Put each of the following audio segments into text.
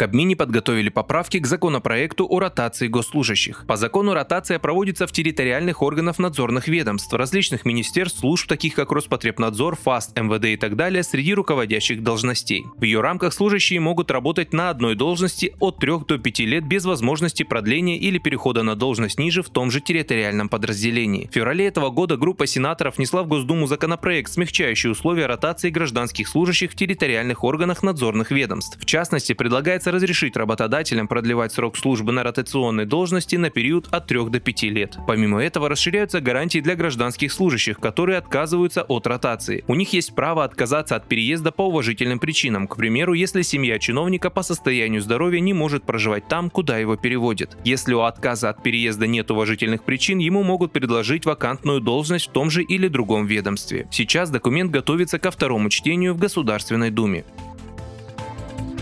Кабмине подготовили поправки к законопроекту о ротации госслужащих. По закону ротация проводится в территориальных органах надзорных ведомств, различных министерств, служб, таких как Роспотребнадзор, ФАС, МВД и так далее, среди руководящих должностей. В ее рамках служащие могут работать на одной должности от 3 до 5 лет без возможности продления или перехода на должность ниже в том же территориальном подразделении. В феврале этого года группа сенаторов внесла в Госдуму законопроект, смягчающий условия ротации гражданских служащих в территориальных органах надзорных ведомств. В частности, предлагается разрешить работодателям продлевать срок службы на ротационной должности на период от 3 до 5 лет. Помимо этого расширяются гарантии для гражданских служащих, которые отказываются от ротации. У них есть право отказаться от переезда по уважительным причинам, к примеру, если семья чиновника по состоянию здоровья не может проживать там, куда его переводят. Если у отказа от переезда нет уважительных причин, ему могут предложить вакантную должность в том же или другом ведомстве. Сейчас документ готовится ко второму чтению в Государственной Думе.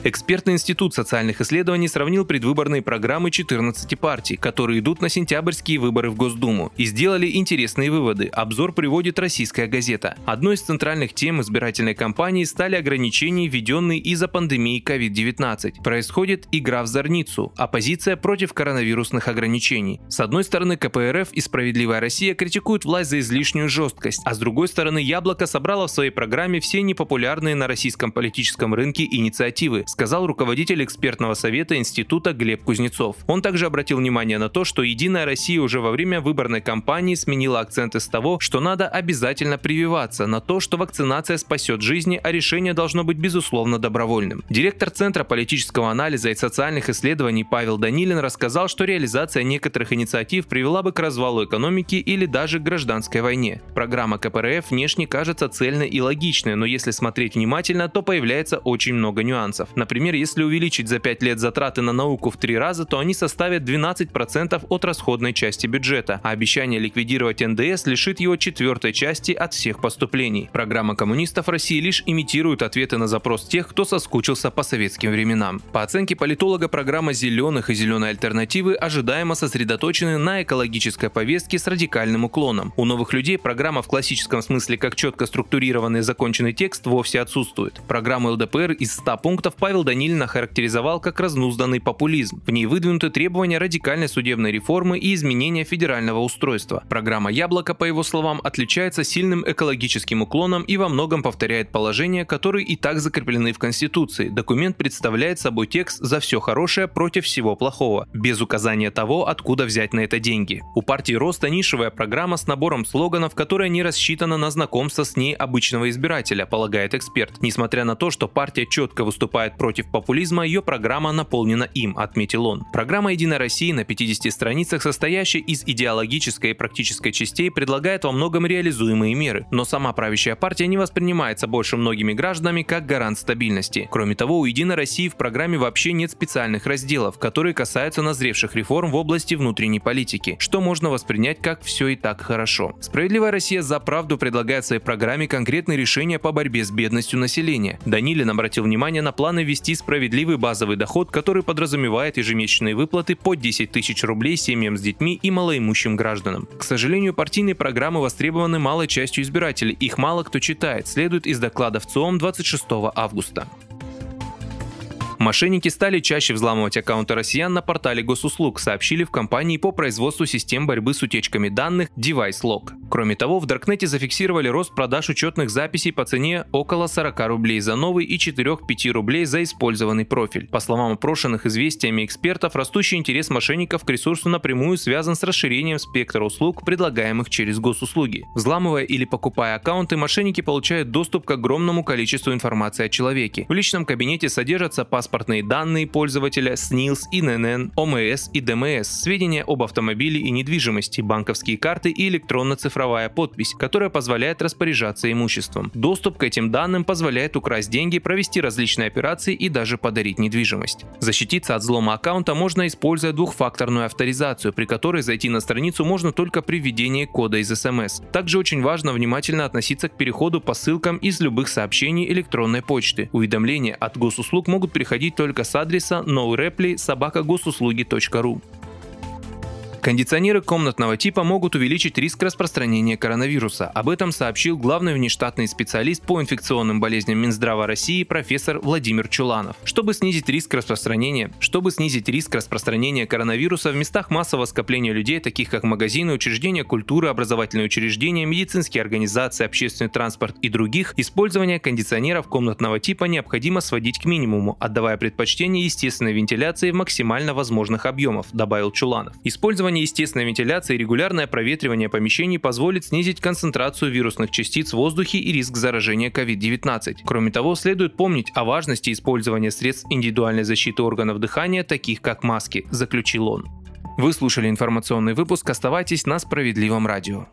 Экспертный институт социальных исследований сравнил предвыборные программы 14 партий, которые идут на сентябрьские выборы в Госдуму, и сделали интересные выводы. Обзор приводит российская газета. Одной из центральных тем избирательной кампании стали ограничения, введенные из-за пандемии COVID-19. Происходит игра в зорницу, оппозиция против коронавирусных ограничений. С одной стороны, КПРФ и «Справедливая Россия» критикуют власть за излишнюю жесткость, а с другой стороны, «Яблоко» собрало в своей программе все непопулярные на российском политическом рынке инициативы, сказал руководитель экспертного совета института Глеб Кузнецов. Он также обратил внимание на то, что «Единая Россия» уже во время выборной кампании сменила акценты с того, что надо обязательно прививаться, на то, что вакцинация спасет жизни, а решение должно быть безусловно добровольным. Директор Центра политического анализа и социальных исследований Павел Данилин рассказал, что реализация некоторых инициатив привела бы к развалу экономики или даже к гражданской войне. Программа КПРФ внешне кажется цельной и логичной, но если смотреть внимательно, то появляется очень много нюансов. Например, если увеличить за 5 лет затраты на науку в 3 раза, то они составят 12% от расходной части бюджета, а обещание ликвидировать НДС лишит его четвертой части от всех поступлений. Программа коммунистов России лишь имитирует ответы на запрос тех, кто соскучился по советским временам. По оценке политолога, программа «Зеленых» и «Зеленой альтернативы» ожидаемо сосредоточены на экологической повестке с радикальным уклоном. У новых людей программа в классическом смысле как четко структурированный законченный текст вовсе отсутствует. Программу ЛДПР из 100 пунктов по Павел Данилин охарактеризовал как разнузданный популизм. В ней выдвинуты требования радикальной судебной реформы и изменения федерального устройства. Программа «Яблоко», по его словам, отличается сильным экологическим уклоном и во многом повторяет положения, которые и так закреплены в Конституции. Документ представляет собой текст «за все хорошее против всего плохого», без указания того, откуда взять на это деньги. У партии Роста нишевая программа с набором слоганов, которая не рассчитана на знакомство с ней обычного избирателя, полагает эксперт. Несмотря на то, что партия четко выступает против популизма, ее программа наполнена им, отметил он. Программа «Единая Россия» на 50 страницах, состоящая из идеологической и практической частей, предлагает во многом реализуемые меры. Но сама правящая партия не воспринимается больше многими гражданами как гарант стабильности. Кроме того, у «Единой России» в программе вообще нет специальных разделов, которые касаются назревших реформ в области внутренней политики, что можно воспринять как все и так хорошо. «Справедливая Россия за правду» предлагает своей программе конкретные решения по борьбе с бедностью населения. Данилин обратил внимание на планы ввести справедливый базовый доход, который подразумевает ежемесячные выплаты по 10 тысяч рублей семьям с детьми и малоимущим гражданам. К сожалению, партийные программы востребованы малой частью избирателей, их мало кто читает, следует из докладов ЦОМ 26 августа. Мошенники стали чаще взламывать аккаунты россиян на портале госуслуг, сообщили в компании по производству систем борьбы с утечками данных DeviceLock. Кроме того, в Даркнете зафиксировали рост продаж учетных записей по цене около 40 рублей за новый и 4-5 рублей за использованный профиль. По словам опрошенных известиями экспертов, растущий интерес мошенников к ресурсу напрямую связан с расширением спектра услуг, предлагаемых через госуслуги. Взламывая или покупая аккаунты, мошенники получают доступ к огромному количеству информации о человеке. В личном кабинете содержатся паспортные данные пользователя, СНИЛС, ИНН, ОМС и ДМС, сведения об автомобиле и недвижимости, банковские карты и электронно-цифровые цифровая подпись, которая позволяет распоряжаться имуществом. Доступ к этим данным позволяет украсть деньги, провести различные операции и даже подарить недвижимость. Защититься от взлома аккаунта можно используя двухфакторную авторизацию, при которой зайти на страницу можно только при введении кода из SMS. Также очень важно внимательно относиться к переходу по ссылкам из любых сообщений электронной почты. Уведомления от госуслуг могут приходить только с адреса noureply собакагосуслуги.ру. Кондиционеры комнатного типа могут увеличить риск распространения коронавируса. Об этом сообщил главный внештатный специалист по инфекционным болезням Минздрава России профессор Владимир Чуланов. Чтобы снизить риск распространения, чтобы снизить риск распространения коронавируса в местах массового скопления людей, таких как магазины, учреждения культуры, образовательные учреждения, медицинские организации, общественный транспорт и других, использование кондиционеров комнатного типа необходимо сводить к минимуму, отдавая предпочтение естественной вентиляции в максимально возможных объемов, добавил Чуланов. Использование Использование естественной вентиляции и регулярное проветривание помещений позволит снизить концентрацию вирусных частиц в воздухе и риск заражения COVID-19. Кроме того, следует помнить о важности использования средств индивидуальной защиты органов дыхания, таких как маски, заключил он. Вы слушали информационный выпуск, оставайтесь на Справедливом радио.